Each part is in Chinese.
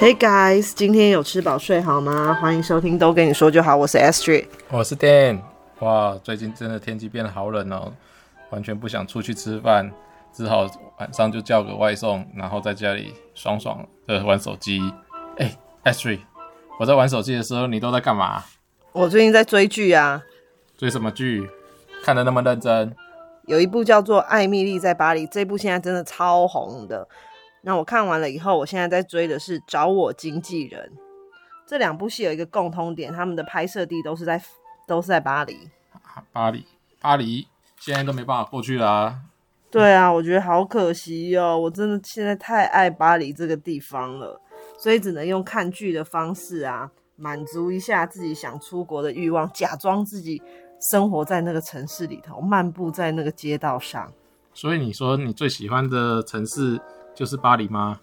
Hey guys，今天有吃饱睡好吗？欢迎收听都跟你说就好，我是 Astrid，我是 Dan。哇，最近真的天气变得好冷哦，完全不想出去吃饭，只好晚上就叫个外送，然后在家里爽爽的玩手机。哎，Astrid，我在玩手机的时候，你都在干嘛？我最近在追剧啊。追什么剧？看得那么认真？有一部叫做《艾蜜莉在巴黎》，这部现在真的超红的。那我看完了以后，我现在在追的是《找我经纪人》。这两部戏有一个共通点，他们的拍摄地都是在都是在巴黎。巴黎，巴黎，现在都没办法过去啦、啊。对啊，我觉得好可惜哦，我真的现在太爱巴黎这个地方了，所以只能用看剧的方式啊，满足一下自己想出国的欲望，假装自己生活在那个城市里头，漫步在那个街道上。所以你说你最喜欢的城市？就是巴黎吗？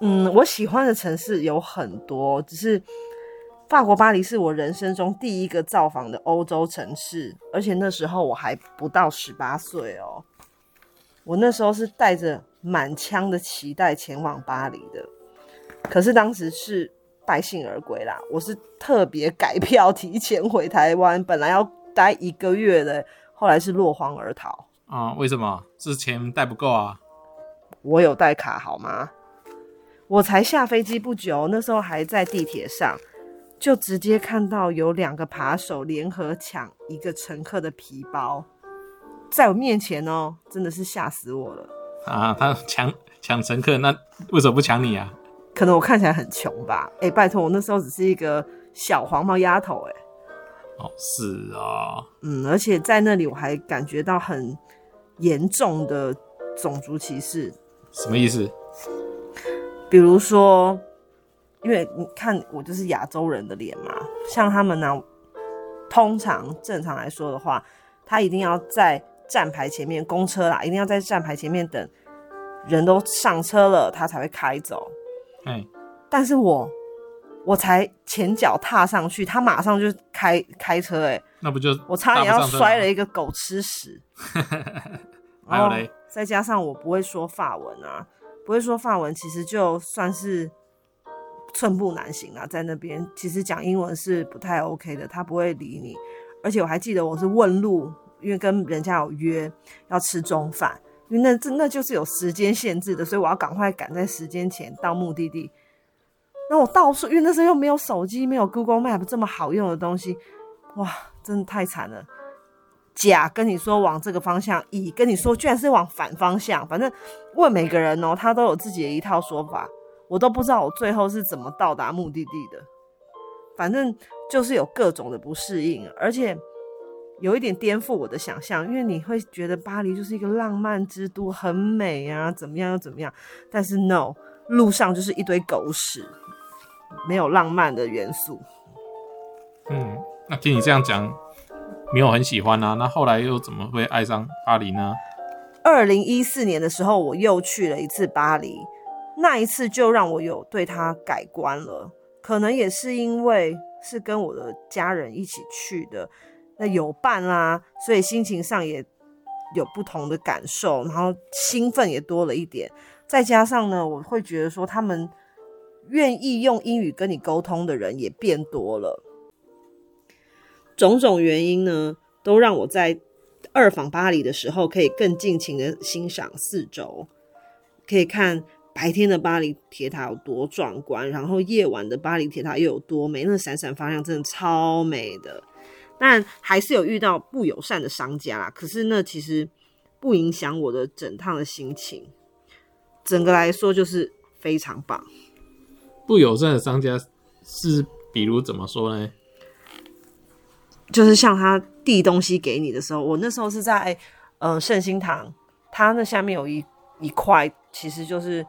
嗯，我喜欢的城市有很多，只是法国巴黎是我人生中第一个造访的欧洲城市，而且那时候我还不到十八岁哦。我那时候是带着满腔的期待前往巴黎的，可是当时是败兴而归啦。我是特别改票提前回台湾，本来要待一个月的，后来是落荒而逃。啊、嗯？为什么？是钱带不够啊？我有带卡好吗？我才下飞机不久，那时候还在地铁上，就直接看到有两个扒手联合抢一个乘客的皮包，在我面前哦，真的是吓死我了啊！他抢抢乘客，那为什么不抢你啊？可能我看起来很穷吧？哎、欸，拜托，我那时候只是一个小黄毛丫头，哎，哦，是啊，嗯，而且在那里我还感觉到很严重的种族歧视。什么意思？比如说，因为你看我就是亚洲人的脸嘛，像他们呢，通常正常来说的话，他一定要在站牌前面，公车啦，一定要在站牌前面等人都上车了，他才会开走。嗯，但是我我才前脚踏上去，他马上就开开车，哎，那不就我差点要摔了一个狗吃屎。还有嘞。再加上我不会说法文啊，不会说法文，其实就算是寸步难行啊。在那边，其实讲英文是不太 OK 的，他不会理你。而且我还记得我是问路，因为跟人家有约要吃中饭，因为那这那就是有时间限制的，所以我要赶快赶在时间前到目的地。那我到处，因为那时候又没有手机，没有 Google Map 这么好用的东西，哇，真的太惨了。甲跟你说往这个方向，乙跟你说居然是往反方向。反正问每个人哦，他都有自己的一套说法，我都不知道我最后是怎么到达目的地的。反正就是有各种的不适应，而且有一点颠覆我的想象，因为你会觉得巴黎就是一个浪漫之都，很美啊，怎么样又怎么样。但是 no，路上就是一堆狗屎，没有浪漫的元素。嗯，那听你这样讲。没有很喜欢啊，那后来又怎么会爱上巴黎呢？二零一四年的时候，我又去了一次巴黎，那一次就让我有对他改观了。可能也是因为是跟我的家人一起去的，那有伴啦，所以心情上也有不同的感受，然后兴奋也多了一点。再加上呢，我会觉得说他们愿意用英语跟你沟通的人也变多了。种种原因呢，都让我在二访巴黎的时候，可以更尽情的欣赏四周，可以看白天的巴黎铁塔有多壮观，然后夜晚的巴黎铁塔又有多美，那闪闪发亮，真的超美的。但还是有遇到不友善的商家啦，可是那其实不影响我的整趟的心情。整个来说就是非常棒。不友善的商家是比如怎么说呢？就是像他递东西给你的时候，我那时候是在呃圣心堂，他那下面有一一块，其实就是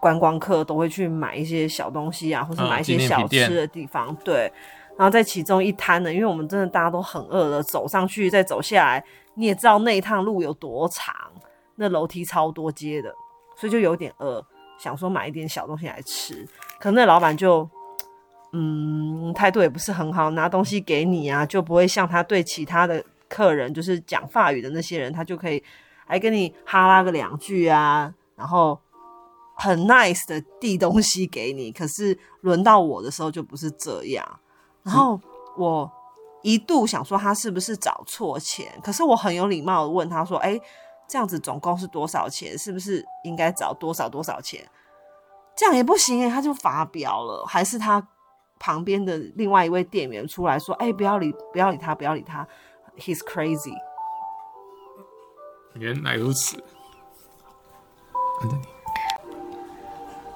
观光客都会去买一些小东西啊，或是买一些小吃的地方。对，然后在其中一摊呢，因为我们真的大家都很饿了，走上去再走下来，你也知道那一趟路有多长，那楼梯超多阶的，所以就有点饿，想说买一点小东西来吃，可那老板就。嗯，态度也不是很好，拿东西给你啊，就不会像他对其他的客人，就是讲法语的那些人，他就可以还跟你哈拉个两句啊，然后很 nice 的递东西给你，可是轮到我的时候就不是这样。然后我一度想说他是不是找错钱，可是我很有礼貌的问他说：“哎、这样子总共是多少钱？是不是应该找多少多少钱？”这样也不行哎，他就发飙了。还是他旁边的另外一位店员出来说：“哎、欸，不要理，不要理他，不要理他，he's crazy。”原来如此。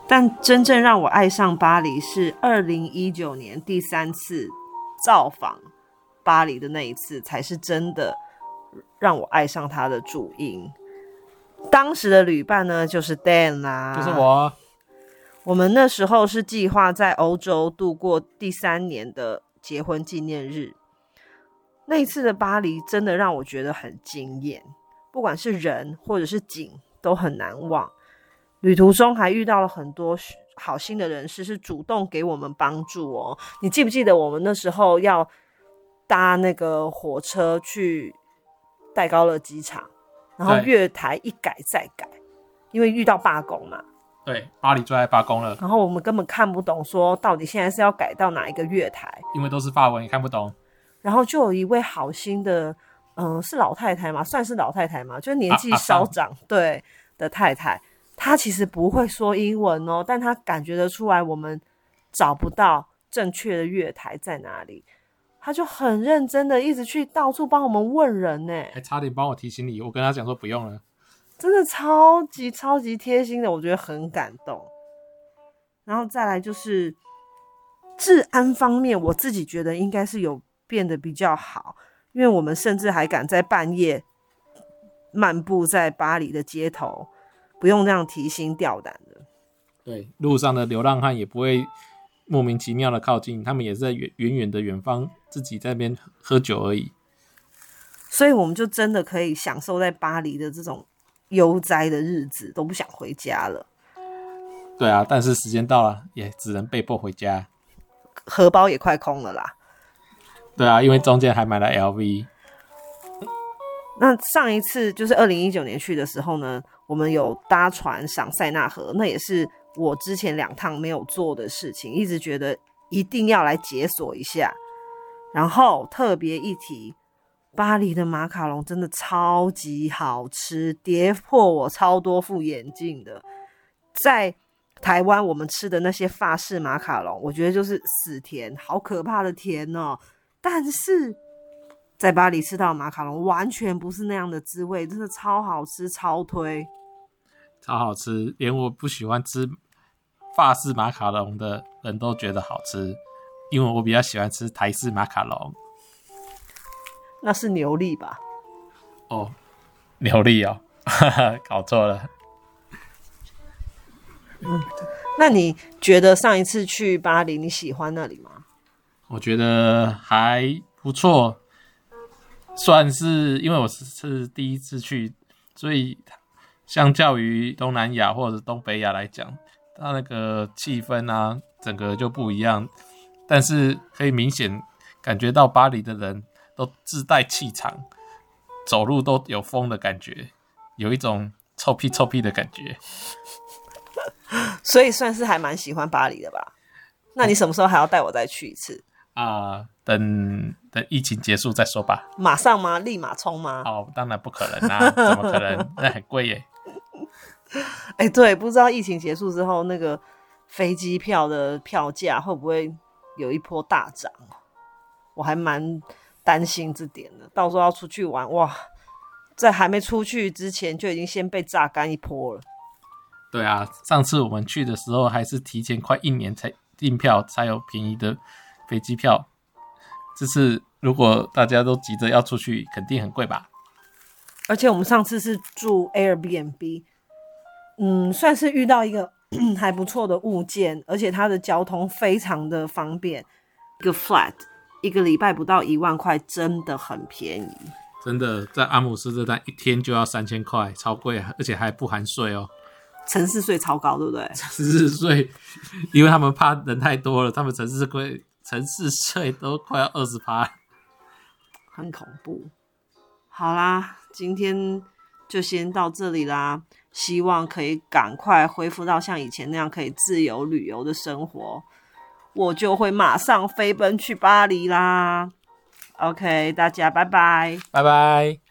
但真正让我爱上巴黎是二零一九年第三次造访巴黎的那一次，才是真的让我爱上他的主因。当时的旅伴呢，就是 Dan 啦，就是我。我们那时候是计划在欧洲度过第三年的结婚纪念日。那一次的巴黎真的让我觉得很惊艳，不管是人或者是景都很难忘。旅途中还遇到了很多好心的人士，是主动给我们帮助哦。你记不记得我们那时候要搭那个火车去戴高乐机场，然后月台一改再改，因为遇到罢工嘛。对，巴黎最爱罢工了。然后我们根本看不懂，说到底现在是要改到哪一个月台，因为都是法文，也看不懂。然后就有一位好心的，嗯、呃，是老太太嘛，算是老太太嘛，就是年纪稍长，啊啊、对的太太。她其实不会说英文哦，但她感觉得出来我们找不到正确的月台在哪里，他就很认真的一直去到处帮我们问人呢，还差点帮我提醒你。我跟他讲说不用了，真的超级超级贴心的，我觉得很感动。然后再来就是治安方面，我自己觉得应该是有变得比较好，因为我们甚至还敢在半夜漫步在巴黎的街头。不用那样提心吊胆的，对，路上的流浪汉也不会莫名其妙的靠近，他们也是在远远远的远方自己在那边喝酒而已。所以我们就真的可以享受在巴黎的这种悠哉的日子，都不想回家了。对啊，但是时间到了，也只能被迫回家，荷包也快空了啦。对啊，因为中间还买了 LV。那上一次就是二零一九年去的时候呢，我们有搭船赏塞纳河，那也是我之前两趟没有做的事情，一直觉得一定要来解锁一下。然后特别一提，巴黎的马卡龙真的超级好吃，跌破我超多副眼镜的。在台湾我们吃的那些法式马卡龙，我觉得就是死甜，好可怕的甜哦。但是在巴黎吃到马卡龙，完全不是那样的滋味，真的超好吃，超推，超好吃，连我不喜欢吃法式马卡龙的人都觉得好吃，因为我比较喜欢吃台式马卡龙。那是牛力吧？哦，牛力哦，哈哈，搞错了。嗯，那你觉得上一次去巴黎你喜欢那里吗？我觉得还不错。算是，因为我是是第一次去，所以相较于东南亚或者东北亚来讲，它那个气氛啊，整个就不一样。但是可以明显感觉到巴黎的人都自带气场，走路都有风的感觉，有一种臭屁臭屁的感觉。所以算是还蛮喜欢巴黎的吧？那你什么时候还要带我再去一次？啊、呃，等等疫情结束再说吧。马上吗？立马冲吗？哦，当然不可能啦、啊，怎么可能？那很贵耶。哎、欸，对，不知道疫情结束之后，那个飞机票的票价会不会有一波大涨？我还蛮担心这点了。到时候要出去玩，哇，在还没出去之前就已经先被榨干一波了。对啊，上次我们去的时候还是提前快一年才订票，才有便宜的。飞机票，这次如果大家都急着要出去，肯定很贵吧？而且我们上次是住 Airbnb，嗯，算是遇到一个 还不错的物件，而且它的交通非常的方便。一个 flat 一个礼拜不到一万块，真的很便宜。真的，在阿姆斯特丹一天就要三千块，超贵，而且还不含税哦。城市税超高，对不对？城市税，因为他们怕人太多了，他们城市税。城市税都快要二十趴，很恐怖。好啦，今天就先到这里啦。希望可以赶快恢复到像以前那样可以自由旅游的生活，我就会马上飞奔去巴黎啦。OK，大家拜拜，拜拜。